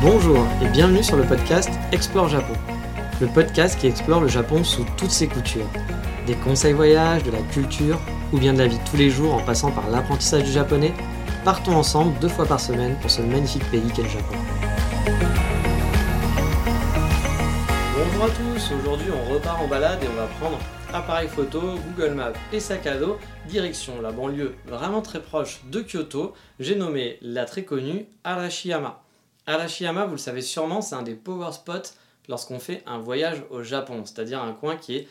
Bonjour et bienvenue sur le podcast Explore Japon. Le podcast qui explore le Japon sous toutes ses coutures. Des conseils voyages, de la culture ou bien de la vie de tous les jours en passant par l'apprentissage du japonais partons ensemble deux fois par semaine pour ce magnifique pays qu'est le Japon. Bonjour à tous, aujourd'hui on repart en balade et on va prendre appareil photo, Google Maps et sac direction la banlieue vraiment très proche de Kyoto, j'ai nommé la très connue Arashiyama. Arashiyama, vous le savez sûrement, c'est un des power spots lorsqu'on fait un voyage au Japon, c'est-à-dire un coin qui est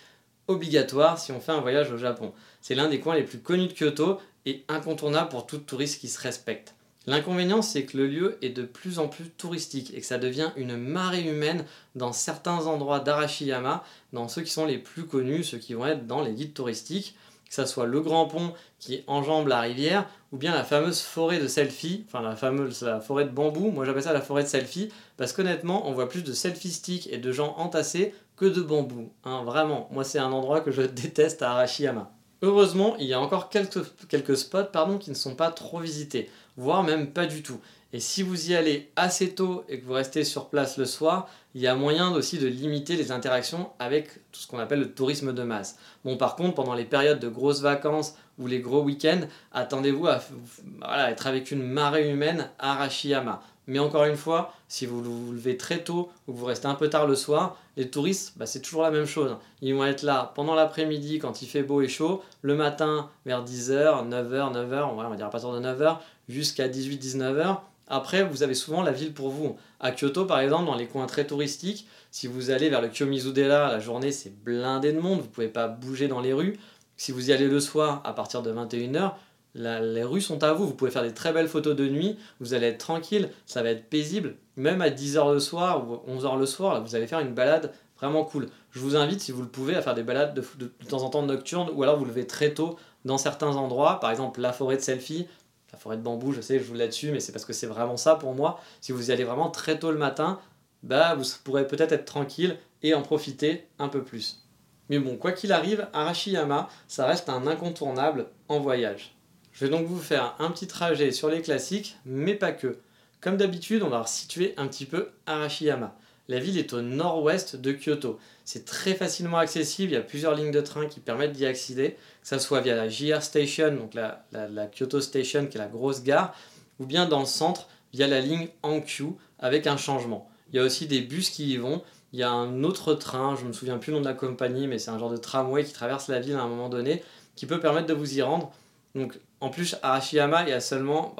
obligatoire si on fait un voyage au Japon. C'est l'un des coins les plus connus de Kyoto et incontournable pour tout touriste qui se respecte. L'inconvénient, c'est que le lieu est de plus en plus touristique et que ça devient une marée humaine dans certains endroits d'Arashiyama, dans ceux qui sont les plus connus, ceux qui vont être dans les guides touristiques, que ce soit le grand pont qui enjambe la rivière, ou bien la fameuse forêt de selfie, enfin la fameuse forêt de bambou, moi j'appelle ça la forêt de selfie, parce qu'honnêtement, on voit plus de selfie sticks et de gens entassés que de bambou. Hein, vraiment, moi c'est un endroit que je déteste à Arashiyama. Heureusement, il y a encore quelques, quelques spots pardon, qui ne sont pas trop visités, voire même pas du tout. Et si vous y allez assez tôt et que vous restez sur place le soir, il y a moyen aussi de limiter les interactions avec tout ce qu'on appelle le tourisme de masse. Bon, par contre, pendant les périodes de grosses vacances ou les gros week-ends, attendez-vous à être avec une marée humaine à Arashiyama. Mais encore une fois, si vous vous levez très tôt ou que vous restez un peu tard le soir, les touristes, bah, c'est toujours la même chose. Ils vont être là pendant l'après-midi quand il fait beau et chaud, le matin vers 10h, 9h, 9h, on va dire à partir de 9h, jusqu'à 18-19h. Après, vous avez souvent la ville pour vous. À Kyoto, par exemple, dans les coins très touristiques, si vous allez vers le Kiyomizu-dera, la journée c'est blindé de monde, vous ne pouvez pas bouger dans les rues. Si vous y allez le soir à partir de 21h, les rues sont à vous, vous pouvez faire des très belles photos de nuit, vous allez être tranquille, ça va être paisible. Même à 10h le soir ou 11h le soir, vous allez faire une balade vraiment cool. Je vous invite, si vous le pouvez, à faire des balades de, temps en temps nocturnes ou alors vous levez très tôt dans certains endroits, par exemple la forêt de selfie, la forêt de bambou, je sais, je vous là-dessus, mais c'est parce que c'est vraiment ça pour moi. Si vous y allez vraiment très tôt le matin, bah vous pourrez peut-être être tranquille et en profiter un peu plus. Mais bon, quoi qu'il arrive, Arashiyama, ça reste un incontournable en voyage. Je vais donc vous faire un petit trajet sur les classiques, mais pas que. Comme d'habitude, on va situer un petit peu Arashiyama. La ville est au nord-ouest de Kyoto. C'est très facilement accessible, il y a plusieurs lignes de train qui permettent d'y accéder, que ce soit via la JR Station, donc la, Kyoto Station qui est la grosse gare, ou bien dans le centre via la ligne Hankyu avec un changement. Il y a aussi des bus qui y vont. Il y a un autre train, je ne me souviens plus le nom de la compagnie, mais c'est un genre de tramway qui traverse la ville à un moment donné, qui peut permettre de vous y rendre. Donc en plus, Arashiyama, il y a seulement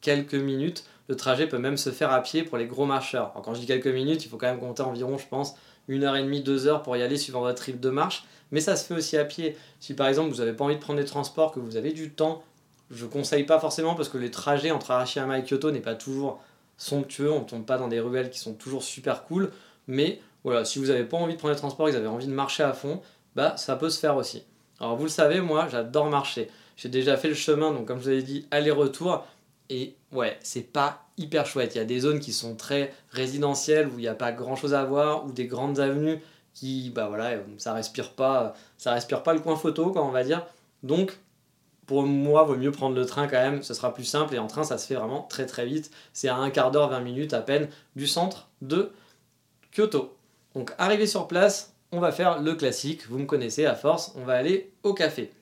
quelques minutes. Le trajet peut même se faire à pied pour les gros marcheurs. quand je dis quelques minutes, il faut quand même compter environ, je pense, une heure et demie, deux heures pour y aller suivant votre rythme de marche. Mais ça se fait aussi à pied. Si par exemple vous n'avez pas envie de prendre des transports, que vous avez du temps, je ne conseille pas forcément parce que les trajets entre Arashiyama et Kyoto n'est pas toujours somptueux. On ne tombe pas dans des ruelles qui sont toujours super cool. Mais voilà, si vous n'avez pas envie de prendre des transports, que vous avez envie de marcher à fond, bah ça peut se faire aussi. Alors vous le savez, moi j'adore marcher. J'ai déjà fait le chemin, donc comme je vous avais dit, aller-retour. Et ouais, c'est pas hyper chouette. Il y a des zones qui sont très résidentielles où il n'y a pas grand chose à voir, ou des grandes avenues qui, bah voilà, ça respire pas, ça respire pas le coin photo, quoi, on va dire. Donc, pour moi, vaut mieux prendre le train quand même, ce sera plus simple. Et en train, ça se fait vraiment très très vite. C'est à un quart d'heure, 20 minutes à peine du centre de Kyoto. Donc, arrivé sur place, on va faire le classique. Vous me connaissez à force, on va aller au café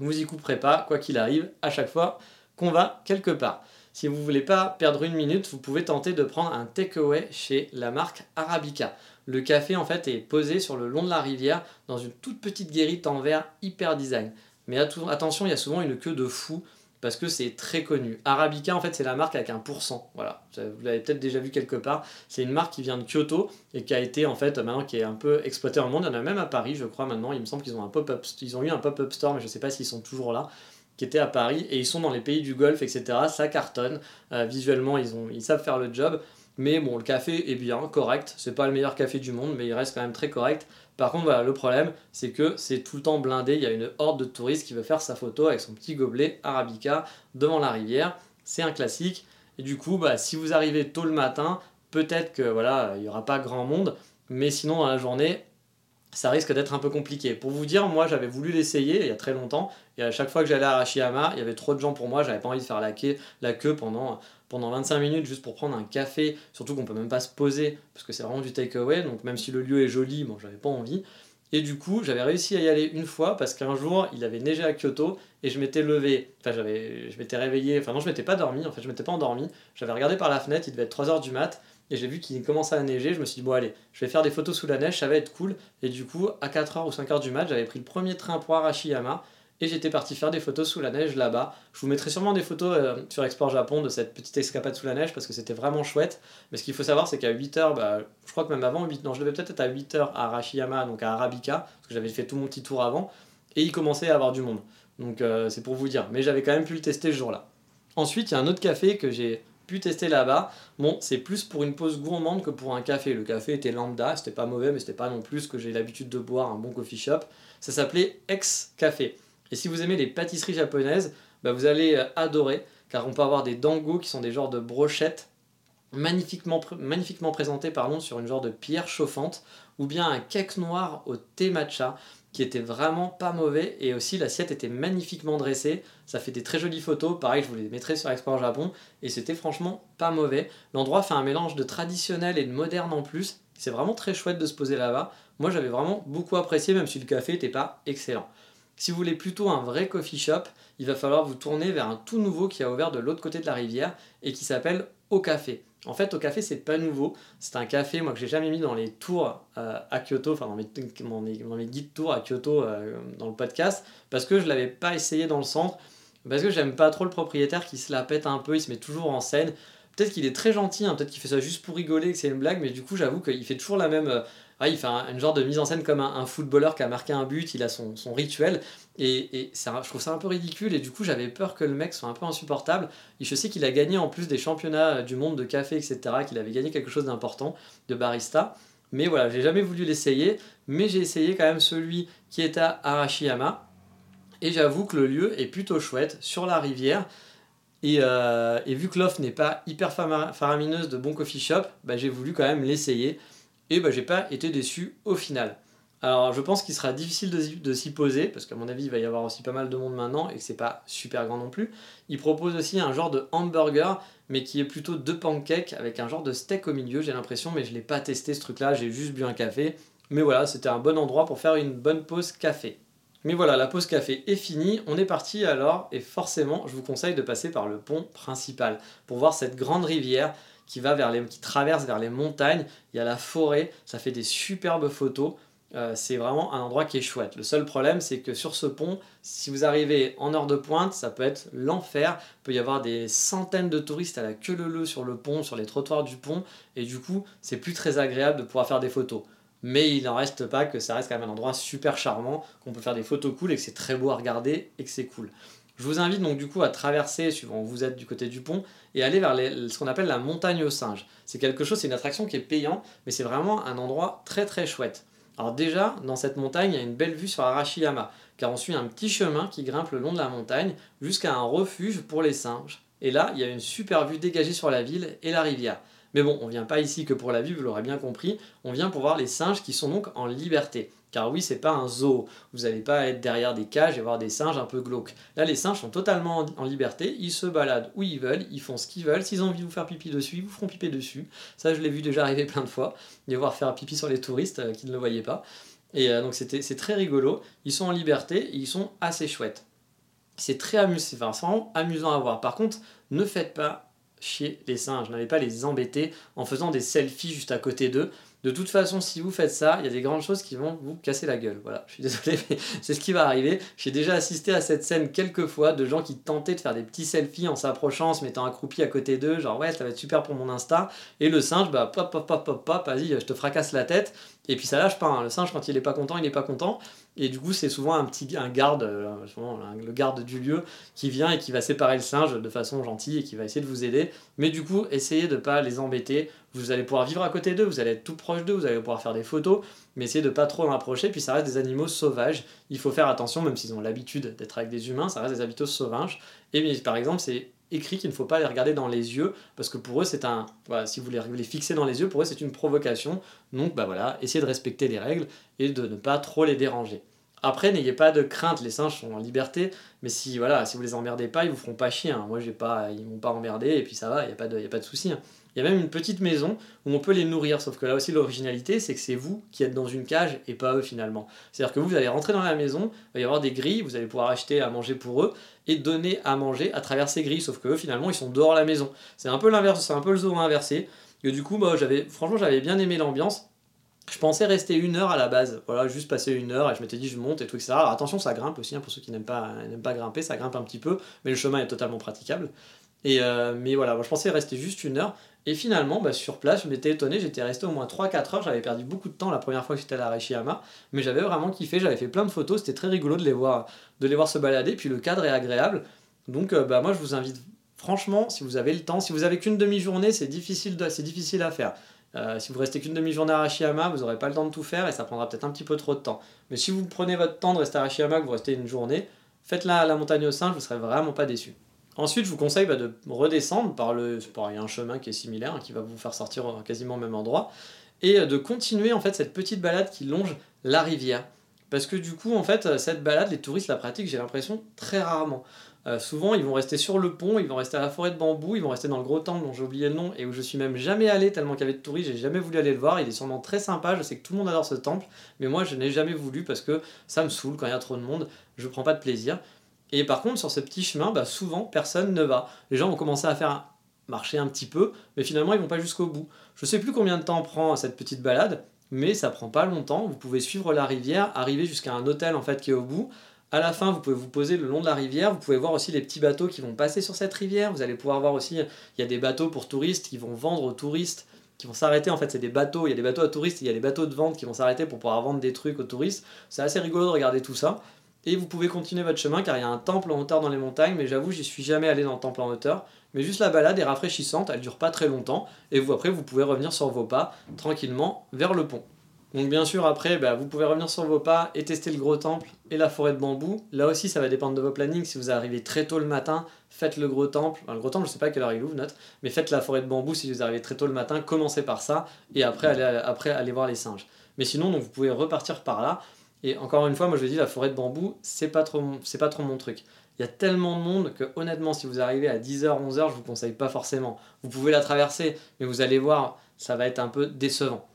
vous y couperez pas, quoi qu'il arrive, à chaque fois qu'on va quelque part. Si vous voulez pas perdre une minute, vous pouvez tenter de prendre un takeaway chez la marque Arabica. Le café en fait est posé sur le long de la rivière dans une toute petite guérite en verre hyper design. Mais attention, il y a souvent une queue de fou parce que c'est très connu. Arabica, en fait, c'est la marque avec un pourcent. Voilà, vous l'avez peut-être déjà vu quelque part. C'est une marque qui vient de Kyoto et qui a été, en fait, maintenant qui est un peu exploitée dans le monde. Il y en a même à Paris, je crois, maintenant. Il me semble qu'ils ont un pop-up, ils ont eu un pop-up store, mais je ne sais pas s'ils sont toujours là. qui était à Paris, et ils sont dans les pays du Golfe, etc. Ça cartonne. Euh, visuellement, ils, ont, ils savent faire le job. Mais bon, le café est bien, correct. C'est pas le meilleur café du monde, mais il reste quand même très correct. Par contre, voilà, le problème, c'est que c'est tout le temps blindé. Il y a une horde de touristes qui veut faire sa photo avec son petit gobelet Arabica devant la rivière. C'est un classique. Et du coup, bah, si vous arrivez tôt le matin, peut-être que voilà, il n'y aura pas grand monde. Mais sinon, dans la journée, ça risque d'être un peu compliqué. Pour vous dire, moi j'avais voulu l'essayer il y a très longtemps, et à chaque fois que j'allais à Arashiyama, il y avait trop de gens pour moi, j'avais pas envie de faire la queue, la queue pendant, pendant 25 minutes juste pour prendre un café, surtout qu'on peut même pas se poser, parce que c'est vraiment du takeaway, donc même si le lieu est joli, bon j'avais pas envie. Et du coup, j'avais réussi à y aller une fois parce qu'un jour, il avait neigé à Kyoto et je m'étais levé, enfin j'avais, je m'étais réveillé, enfin non, je m'étais pas dormi, en fait, je m'étais pas endormi. J'avais regardé par la fenêtre, il devait être 3h du mat et j'ai vu qu'il commençait à neiger, je me suis dit, bon allez, je vais faire des photos sous la neige, ça va être cool. Et du coup, à 4h ou 5h du mat, j'avais pris le premier train pour Arashiyama, et j'étais parti faire des photos sous la neige là-bas. Je vous mettrai sûrement des photos euh, sur Export Japon de cette petite escapade sous la neige, parce que c'était vraiment chouette. Mais ce qu'il faut savoir, c'est qu'à 8h, bah, je crois que même avant 8 non, je devais peut-être être à 8h à Arashiyama, donc à Arabica, parce que j'avais fait tout mon petit tour avant, et il commençait à avoir du monde. Donc euh, c'est pour vous dire. Mais j'avais quand même pu le tester ce jour-là. Ensuite, il y a un autre café que j'ai tester là-bas. Bon, c'est plus pour une pause gourmande que pour un café. Le café était lambda, c'était pas mauvais, mais c'était pas non plus que j'ai l'habitude de boire un bon coffee shop. Ça s'appelait Ex Café. Et si vous aimez les pâtisseries japonaises, bah vous allez euh, adorer, car on peut avoir des dango qui sont des genres de brochettes magnifiquement, magnifiquement présentées pardon, sur une genre de pierre chauffante, ou bien un cake noir au thé matcha qui était vraiment pas mauvais et aussi l'assiette était magnifiquement dressée. Ça fait des très jolies photos, pareil, je vous les mettrai sur Export Japon et c'était franchement pas mauvais. L'endroit fait un mélange de traditionnel et de moderne en plus. C'est vraiment très chouette de se poser là-bas. Moi j'avais vraiment beaucoup apprécié, même si le café n'était pas excellent. Si vous voulez plutôt un vrai coffee shop, il va falloir vous tourner vers un tout nouveau qui a ouvert de l'autre côté de la rivière et qui s'appelle Au Café. En fait, au café, c'est pas nouveau. C'est un café, moi, que j'ai jamais mis dans les tours euh, à Kyoto, enfin, dans mes, guides tours à Kyoto euh, dans le podcast, parce que je l'avais pas essayé dans le centre, parce que j'aime pas trop le propriétaire qui se la pète un peu, il se met toujours en scène. Peut-être qu'il est très gentil, hein, peut-être qu'il fait ça juste pour rigoler, que c'est une blague, mais du coup, j'avoue qu'il fait toujours la même. Euh, il fait un, une genre de mise en scène comme un, footballeur qui a marqué un but, il a son rituel, et, et je trouve ça un peu ridicule, et du coup j'avais peur que le mec soit un peu insupportable. Et je sais qu'il a gagné en plus des championnats du monde de café, etc., qu'il avait gagné quelque chose d'important de barista. Mais voilà, j'ai jamais voulu l'essayer, mais j'ai essayé quand même celui qui est à Arashiyama. Et j'avoue que le lieu est plutôt chouette, sur la rivière. Et, euh, vu que l'offre n'est pas hyper faramineuse de bon coffee shop, bah, j'ai voulu quand même l'essayer et bah, j'ai pas été déçu au final. Alors je pense qu'il sera difficile de, s'y poser, parce qu'à mon avis il va y avoir aussi pas mal de monde maintenant et que c'est pas super grand non plus. Il propose aussi un genre de hamburger, mais qui est plutôt deux pancakes avec un genre de steak au milieu, j'ai l'impression, mais je l'ai pas testé ce truc là, j'ai juste bu un café. Mais voilà, c'était un bon endroit pour faire une bonne pause café. Mais voilà, la pause café est finie, on est parti alors, et forcément, je vous conseille de passer par le pont principal pour voir cette grande rivière qui va vers les, qui traverse vers les montagnes. Il y a la forêt, ça fait des superbes photos. Euh, c'est vraiment un endroit qui est chouette. Le seul problème, c'est que sur ce pont, si vous arrivez en heure de pointe, ça peut être l'enfer. Peut y avoir des centaines de touristes à la queue leu sur le pont, sur les trottoirs du pont, et du coup, c'est plus très agréable de pouvoir faire des photos. Mais il n'en reste pas que ça reste quand même un endroit super charmant, qu'on peut faire des photos cool et que c'est très beau à regarder et que c'est cool. Je vous invite donc du coup à traverser, suivant où vous êtes du côté du pont, et aller vers ce qu'on appelle la montagne aux singes. C'est quelque chose, c'est une attraction qui est payante, mais c'est vraiment un endroit très très chouette. Alors déjà, dans cette montagne, il y a une belle vue sur Arashiyama, car on suit un petit chemin qui grimpe le long de la montagne jusqu'à un refuge pour les singes. Et là, il y a une super vue dégagée sur la ville et la rivière. Mais bon, on vient pas ici que pour la vue, vous l'aurez bien compris, on vient pour voir les singes qui sont donc en liberté. Car oui, c'est pas un zoo. Vous n'allez pas être derrière des cages et voir des singes un peu glauques. Là, les singes sont totalement en liberté. Ils se baladent où ils veulent. Ils font ce qu'ils veulent. S'ils ont envie de vous faire pipi dessus, ils vous feront pipi dessus. Ça, je l'ai vu déjà arriver plein de fois. De voir faire pipi sur les touristes euh, qui ne le voyaient pas. Et euh, donc, c'est très rigolo. Ils sont en liberté et ils sont assez chouettes. C'est très amusant. Enfin, vraiment amusant à voir. Par contre, ne faites pas chier les singes. N'allez pas les embêter en faisant des selfies juste à côté d'eux de toute façon, si vous faites ça, il y a des grandes choses qui vont vous casser la gueule. Voilà, je suis désolé, mais c'est ce qui va arriver. J'ai déjà assisté à cette scène quelques fois de gens qui tentaient de faire des petits selfies en s'approchant, en se mettant accroupi à côté d'eux, genre ouais, ça va être super pour mon Insta. Et le singe, bah pop, pop, pop, pop, pop, vas-y, je te fracasse la tête. Et puis ça lâche pas. Hein. Le singe, quand il est pas content, il est pas content. Et du coup, c'est souvent un petit garde, euh, le garde du lieu, qui vient et qui va séparer le singe de façon gentille et qui va essayer de vous aider. Mais du coup, essayez de ne pas les embêter. Vous allez pouvoir vivre à côté d'eux, vous allez être tout proche d'eux, vous allez pouvoir faire des photos, mais essayez de pas trop en approcher. Puis ça reste des animaux sauvages. Il faut faire attention, même s'ils ont l'habitude d'être avec des humains, ça reste des habitants sauvages. Et par exemple, c'est écrit qu'il ne faut pas les regarder dans les yeux parce que pour eux c'est un voilà, si vous les, fixez dans les yeux pour eux c'est une provocation donc bah voilà essayez de respecter les règles et de ne pas trop les déranger après n'ayez pas de crainte les singes sont en liberté mais si voilà si vous les emmerdez pas ils vous feront pas chier hein. moi j'ai pas ils m'ont pas emmerdé et puis ça va il y a pas de y a pas de souci hein. Il y a même une petite maison où on peut les nourrir, sauf que là aussi l'originalité, c'est que c'est vous qui êtes dans une cage et pas eux finalement. C'est-à-dire que vous, allez rentrer dans la maison, il va y avoir des grilles, vous allez pouvoir acheter à manger pour eux et donner à manger à travers ces grilles, sauf que eux finalement ils sont dehors de la maison. C'est un peu l'inverse, c'est un peu le zoo inversé. Et du coup, moi, j'avais, franchement, j'avais bien aimé l'ambiance. Je pensais rester une heure à la base, voilà, juste passer une heure et je m'étais dit je monte et tout, etc. Alors attention, ça grimpe aussi, hein, pour ceux qui n'aiment pas, n'aiment pas grimper, ça grimpe un petit peu, mais le chemin est totalement praticable. Et euh, mais voilà, moi, je pensais rester juste une heure. Et finalement, bah, sur place, je m'étais étonné, j'étais resté au moins 3-4 heures, j'avais perdu beaucoup de temps la première fois que j'étais à la mais j'avais vraiment kiffé, j'avais fait plein de photos, c'était très rigolo de les voir, de les voir se balader, puis le cadre est agréable. Donc euh, bah, moi je vous invite franchement, si vous avez le temps, si vous avez qu'une demi-journée, c'est difficile, difficile à faire. Euh, si vous restez qu'une demi-journée à Arashiyama, vous n'aurez pas le temps de tout faire et ça prendra peut-être un petit peu trop de temps. Mais si vous prenez votre temps de rester à Arashiyama, que vous restez une journée, faites-la à la montagne au je ne serez vraiment pas déçu. Ensuite, je vous conseille bah, de redescendre par le. Il y a un chemin qui est similaire, hein, qui va vous faire sortir quasiment au même endroit, et euh, de continuer en fait cette petite balade qui longe la rivière. Parce que du coup, en fait, cette balade, les touristes la pratiquent, j'ai l'impression, très rarement. Euh, souvent, ils vont rester sur le pont, ils vont rester à la forêt de bambou, ils vont rester dans le gros temple dont j'ai oublié le nom et où je suis même jamais allé tellement qu'il y avait de touristes, j'ai jamais voulu aller le voir. Il est sûrement très sympa, je sais que tout le monde adore ce temple, mais moi je n'ai jamais voulu parce que ça me saoule quand il y a trop de monde, je prends pas de plaisir. Et par contre, sur ce petit chemin, bah, souvent, personne ne va. Les gens vont commencer à faire marcher un petit peu, mais finalement, ils vont pas jusqu'au bout. Je sais plus combien de temps prend cette petite balade, mais ça prend pas longtemps. Vous pouvez suivre la rivière, arriver jusqu'à un hôtel en fait qui est au bout. À la fin, vous pouvez vous poser le long de la rivière. Vous pouvez voir aussi les petits bateaux qui vont passer sur cette rivière. Vous allez pouvoir voir aussi, il y a des bateaux pour touristes qui vont vendre aux touristes, qui vont s'arrêter. En fait, c'est des bateaux. Il y a des bateaux à touristes, il y a des bateaux de vente qui vont s'arrêter pour pouvoir vendre des trucs aux touristes. C'est assez rigolo de regarder tout ça. Et vous pouvez continuer votre chemin car il y a un temple en hauteur dans les montagnes, mais j'avoue, j'y suis jamais allé dans le temple en hauteur. Mais juste la balade est rafraîchissante, elle dure pas très longtemps, et vous après vous pouvez revenir sur vos pas tranquillement vers le pont. Donc bien sûr après bah, vous pouvez revenir sur vos pas et tester le gros temple et la forêt de bambou. Là aussi ça va dépendre de vos plannings. Si vous arrivez très tôt le matin, faites le gros temple. le gros temple je sais pas à quelle heure il ouvre note, mais faites la forêt de bambou si vous arrivez très tôt le matin. Commencez par ça et après allez, après allez voir les singes. Mais sinon vous pouvez repartir par là. Et encore une fois, moi je dis, la forêt de bambou, c'est pas trop, c'est pas trop mon truc. Il y a tellement de monde que honnêtement, si vous arrivez à 10h, 11h, je vous conseille pas forcément. Vous pouvez la traverser, mais vous allez voir, ça va être un peu décevant.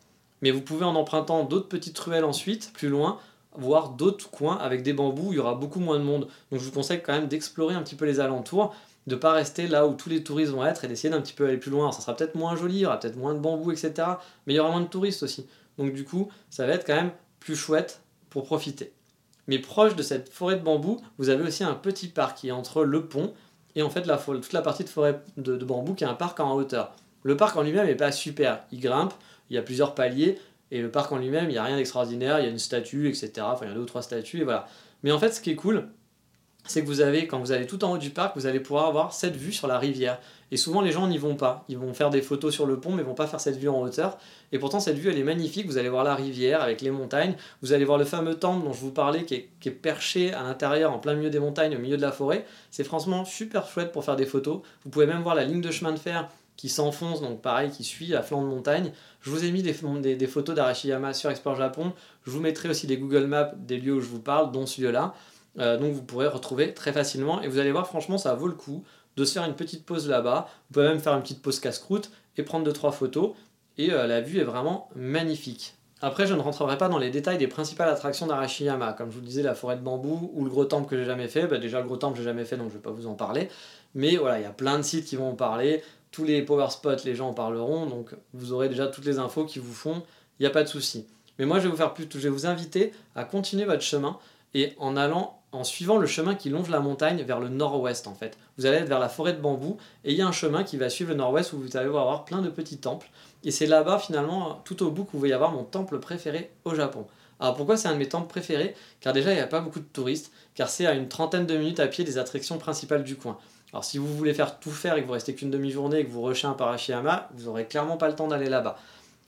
Mais vous pouvez en empruntant d'autres petites ruelles ensuite, plus loin, voir d'autres coins avec des bambous il y aura beaucoup moins de monde. Donc je vous conseille quand même d'explorer un petit peu les alentours, de pas rester là où tous les touristes vont être et d'essayer d'un petit peu aller plus loin. ça sera peut-être moins joli, il y aura peut-être moins de bambous, etc. Mais il y aura moins de touristes aussi. Donc du coup, ça va être quand même plus chouette profiter. Mais proche de cette forêt de bambou, vous avez aussi un petit parc qui est entre le pont et en fait la, toute la partie de forêt de, bambou qui est un parc en hauteur. Le parc en lui-même n'est pas super, il grimpe, il y a plusieurs paliers, et le parc en lui-même, il n'y a rien d'extraordinaire, il y a une statue, etc. Enfin, il y a deux ou trois statues, et voilà. Mais en fait, ce qui est cool, c'est que vous avez, quand vous allez tout en haut du parc, vous allez pouvoir avoir cette vue sur la rivière. Et souvent, les gens n'y vont pas. Ils vont faire des photos sur le pont, mais ils vont pas faire cette vue en hauteur. Et pourtant, cette vue, elle est magnifique. Vous allez voir la rivière avec les montagnes. Vous allez voir le fameux temple dont je vous parlais, qui est, perché à l'intérieur, en plein milieu des montagnes, au milieu de la forêt. C'est franchement super chouette pour faire des photos. Vous pouvez même voir la ligne de chemin de fer qui s'enfonce, donc pareil, qui suit la flanc de montagne. Je vous ai mis des, photos d'Arashiyama sur Export Japon. Je vous mettrai aussi des Google Maps des lieux où je vous parle, dont celui-là. Euh, donc vous pourrez retrouver très facilement et vous allez voir franchement ça vaut le coup de se faire une petite pause là-bas. Vous pouvez même faire une petite pause casse-croûte et prendre 2-3 photos et euh, la vue est vraiment magnifique. Après, je ne rentrerai pas dans les détails des principales attractions d'Arashiyama. Comme je vous le disais, la forêt de bambou ou le gros temple que j'ai jamais fait. Bah, déjà, le gros temple, j'ai jamais fait, donc je ne vais pas vous en parler. Mais voilà, il y a plein de sites qui vont en parler. Tous les power spots, les gens en parleront. Donc, vous aurez déjà toutes les infos qui vous font. Il n'y a pas de souci. Mais moi, je vais vous faire plus, je vais vous inviter à continuer votre chemin et en allant en suivant le chemin qui longe la montagne vers le nord-ouest en fait. Vous allez être vers la forêt de bambou et il y a un chemin qui va suivre le nord-ouest où vous allez avoir plein de petits temples. Et c'est là-bas finalement, tout au bout, que vous allez avoir mon temple préféré au Japon. Alors pourquoi c'est un de mes temples préférés? Car déjà il n'y a pas beaucoup de touristes, car c'est à une trentaine de minutes à pied des attractions principales du coin. Alors si vous voulez faire tout faire et que vous restez qu'une demi-journée et que vous rushez un Parashiyama, vous n'aurez clairement pas le temps d'aller là-bas.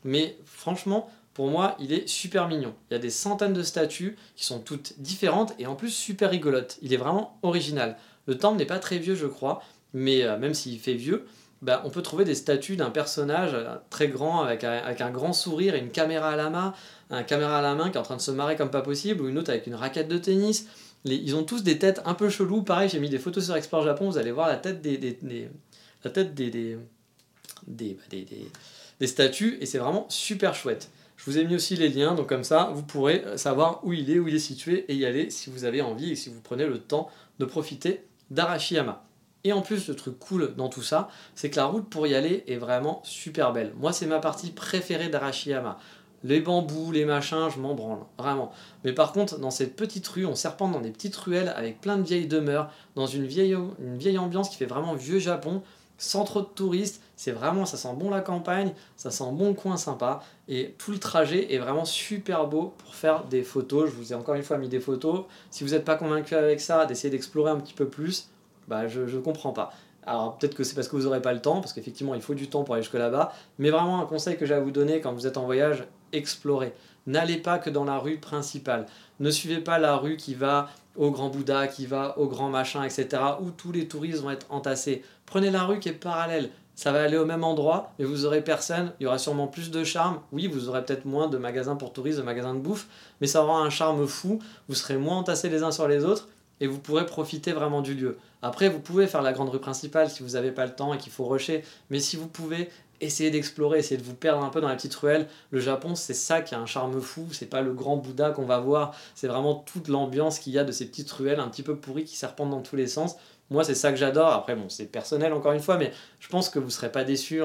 Mais franchement, pour moi, il est super mignon. Il y a des centaines de statues qui sont toutes différentes et en plus super rigolotes. Il est vraiment original. Le temple n'est pas très vieux, je crois, mais euh, même s'il fait vieux, bah, on peut trouver des statues d'un personnage euh, très grand avec un, grand sourire et une caméra à la main, un caméra à la main qui est en train de se marrer comme pas possible, ou une autre avec une raquette de tennis. ils ont tous des têtes un peu cheloues. Pareil, j'ai mis des photos sur Explore Japon, vous allez voir la tête des, la tête des, des, des, des statues, et c'est vraiment super chouette. Je vous ai mis aussi les liens, donc comme ça, vous pourrez savoir où il est, où il est situé, et y aller si vous avez envie et si vous prenez le temps de profiter d'Arashiyama. Et en plus, le truc cool dans tout ça, c'est que la route pour y aller est vraiment super belle. Moi, c'est ma partie préférée d'Arashiyama. Les bambous, les machins, je m'en branle, vraiment. Mais par contre, dans cette petite rue, on serpente dans des petites ruelles avec plein de vieilles demeures, dans une vieille, une vieille ambiance qui fait vraiment vieux Japon, sans trop de touristes. C'est vraiment, ça sent bon la campagne, ça sent bon le coin sympa. Et tout le trajet est vraiment super beau pour faire des photos. Je vous ai encore une fois mis des photos. Si vous n'êtes pas convaincu avec ça, d'essayer d'explorer un petit peu plus, bah, je ne comprends pas. Alors peut-être que c'est parce que vous n'aurez pas le temps, parce qu'effectivement il faut du temps pour aller jusque là-bas, mais vraiment un conseil que j'ai à vous donner quand vous êtes en voyage, explorez. N'allez pas que dans la rue principale. Ne suivez pas la rue qui va au Grand Bouddha, qui va au Grand Machin, etc., où tous les touristes vont être entassés. Prenez la rue qui est parallèle. Ça va aller au même endroit, mais vous aurez personne. Il y aura sûrement plus de charme. Oui, vous aurez peut-être moins de magasins pour touristes, de magasins de bouffe, mais ça aura un charme fou. Vous serez moins entassés les uns sur les autres et vous pourrez profiter vraiment du lieu. Après, vous pouvez faire la grande rue principale si vous n'avez pas le temps et qu'il faut rusher, mais si vous pouvez, essayez d'explorer, essayez de vous perdre un peu dans la petite ruelle. Le Japon, c'est ça qui a un charme fou, c'est pas le grand Bouddha qu'on va voir, c'est vraiment toute l'ambiance qu'il y a de ces petites ruelles un petit peu pourries qui serpentent dans tous les sens. Moi, c'est ça que j'adore. Après, bon, c'est personnel encore une fois, mais je pense que vous serez pas déçus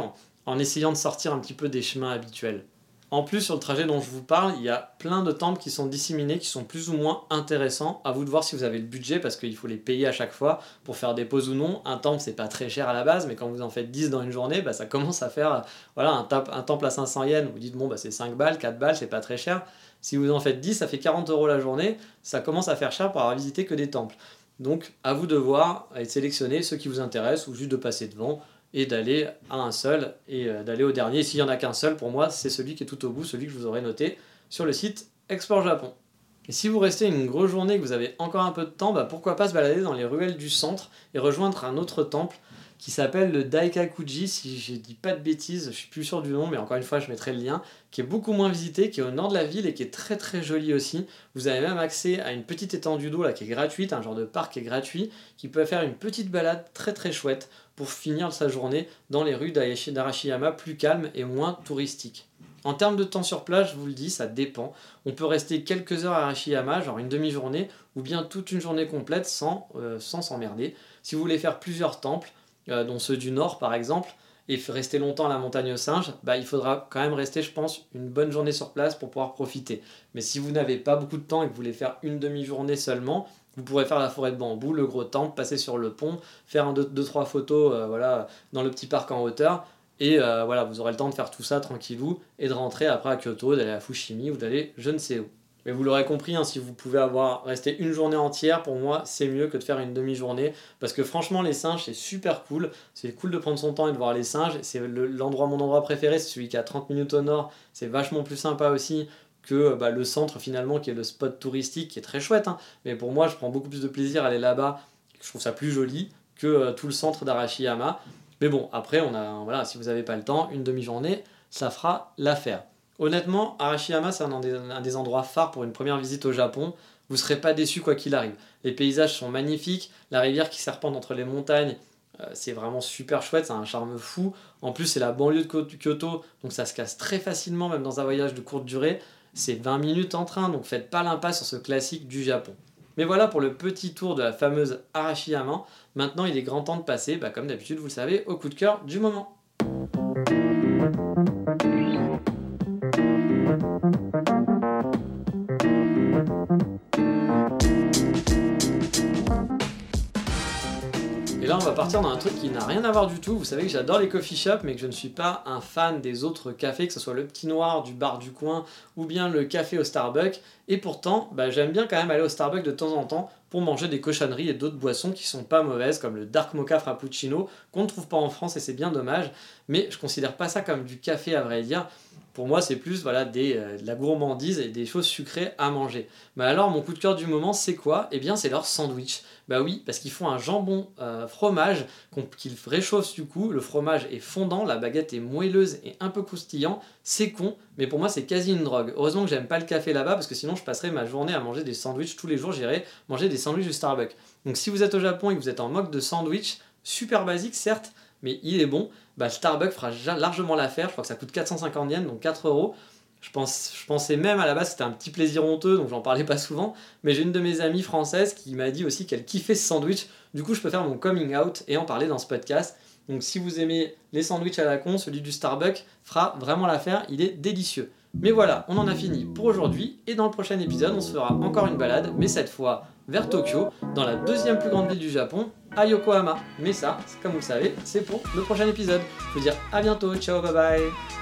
en essayant de sortir un petit peu des chemins habituels. En plus, sur le trajet dont je vous parle, il y a plein de temples qui sont disséminés, qui sont plus ou moins intéressants. À vous de voir si vous avez le budget, parce qu'il faut les payer à chaque fois pour faire des pauses ou non. Un temple, c'est pas très cher à la base, mais quand vous en faites 10 dans une journée, bah, ça commence à faire voilà, un, un temple à 500 yens. Vous dites, bon, bah, c'est 5 balles, 4 balles, c'est pas très cher. Si vous en faites 10, ça fait 40 euros la journée. Ça commence à faire cher pour avoir visité que des temples. Donc, à vous de voir et de sélectionner ceux qui vous intéressent ou juste de passer devant et d'aller à un seul et euh, d'aller au dernier. S'il n'y en a qu'un seul, pour moi, c'est celui qui est tout au bout, celui que je vous aurais noté sur le site Explore Japon. Et si vous restez une grosse journée et que vous avez encore un peu de temps, bah pourquoi pas se balader dans les ruelles du centre et rejoindre un autre temple qui s'appelle le Daikakuji, si je dis pas de bêtises, je suis plus sûr du nom, mais encore une fois, je mettrai le lien, qui est beaucoup moins visité, qui est au nord de la ville et qui est très très joli aussi. Vous avez même accès à une petite étendue d'eau là qui est gratuite, un genre de parc qui est gratuit, qui peut faire une petite balade très très chouette pour finir sa journée dans les rues d'Arashiyama plus calmes et moins touristiques. En termes de temps sur place, je vous le dis, ça dépend. On peut rester quelques heures à Arashiyama, genre une demi-journée, ou bien toute une journée complète sans euh, s'emmerder. si vous voulez faire plusieurs temples, dont ceux du nord par exemple, et rester longtemps à la montagne aux singes, bah, il faudra quand même rester, je pense, une bonne journée sur place pour pouvoir profiter. Mais si vous n'avez pas beaucoup de temps et que vous voulez faire une demi-journée seulement, vous pourrez faire la forêt de bambou, le gros temple, passer sur le pont, faire un, deux, deux trois photos euh, voilà, dans le petit parc en hauteur. Et euh, voilà, vous aurez le temps de faire tout ça tranquillou et de rentrer après à Kyoto, d'aller à Fushimi ou d'aller je ne sais où. Mais vous l'aurez compris, hein, si vous pouvez avoir resté une journée entière, pour moi, c'est mieux que de faire une demi-journée. Parce que franchement, les singes, c'est super cool. C'est cool de prendre son temps et de voir les singes. C'est l'endroit, mon endroit préféré, c'est celui qui est à 30 minutes au nord. C'est vachement plus sympa aussi que bah, le centre finalement qui est le spot touristique qui est très chouette. Hein. Mais pour moi, je prends beaucoup plus de plaisir à aller là-bas. Je trouve ça plus joli que euh, tout le centre d'Arashiyama. Mais bon, après, on a, voilà, si vous n'avez pas le temps, une demi-journée, ça fera l'affaire. Honnêtement, Arashiyama, c'est un, des endroits phares pour une première visite au Japon. Vous ne serez pas déçu quoi qu'il arrive. Les paysages sont magnifiques, la rivière qui serpente entre les montagnes, euh, c'est vraiment super chouette, ça a un charme fou. En plus, c'est la banlieue de Kyoto, donc ça se casse très facilement, même dans un voyage de courte durée. C'est 20 minutes en train, donc faites pas l'impasse sur ce classique du Japon. Mais voilà pour le petit tour de la fameuse Arashiyama. Maintenant, il est grand temps de passer, bah, comme d'habitude, vous le savez, au coup de cœur du moment. Va partir dans un truc qui n'a rien à voir du tout. Vous savez que j'adore les coffee shops, mais que je ne suis pas un fan des autres cafés, que ce soit le petit noir du bar du coin ou bien le café au Starbucks. Et pourtant, bah, j'aime bien quand même aller au Starbucks de temps en temps pour manger des cochonneries et d'autres boissons qui sont pas mauvaises, comme le Dark Mocha Frappuccino, qu'on ne trouve pas en France et c'est bien dommage. Mais je considère pas ça comme du café à vrai dire. Pour moi, c'est plus voilà, euh, de la gourmandise et des choses sucrées à manger. Mais alors, mon coup de cœur du moment, c'est quoi? Eh bien, c'est leur sandwich. Bah oui, parce qu'ils font un jambon euh, fromage qu'ils réchauffent du coup. Le fromage est fondant, la baguette est moelleuse et un peu croustillant. C'est con, mais pour moi, c'est quasi une drogue. Heureusement que j'aime pas le café là-bas, parce que sinon, je passerais ma journée à manger des sandwichs tous les jours. J'irais manger des sandwichs du Starbucks. Donc, si vous êtes au Japon et que vous êtes en mode de sandwich, super basique certes, mais il est bon. Bah, Starbucks fera largement l'affaire. Je crois que ça coûte 450 yens, donc 4 euros. Je, pensais même à la base c'était un petit plaisir honteux, donc j'en parlais pas souvent. Mais j'ai une de mes amies françaises qui m'a dit aussi qu'elle kiffait ce sandwich. Du coup, je peux faire mon coming out et en parler dans ce podcast. Donc si vous aimez les sandwichs à la con, celui du Starbucks fera vraiment l'affaire. Il est délicieux. Mais voilà, on en a fini pour aujourd'hui. Et dans le prochain épisode, on se fera encore une balade, mais cette fois vers Tokyo, dans la deuxième plus grande ville du Japon, à Yokohama. Mais ça, comme vous le savez, c'est pour le prochain épisode. Je vous dire à bientôt, ciao, bye bye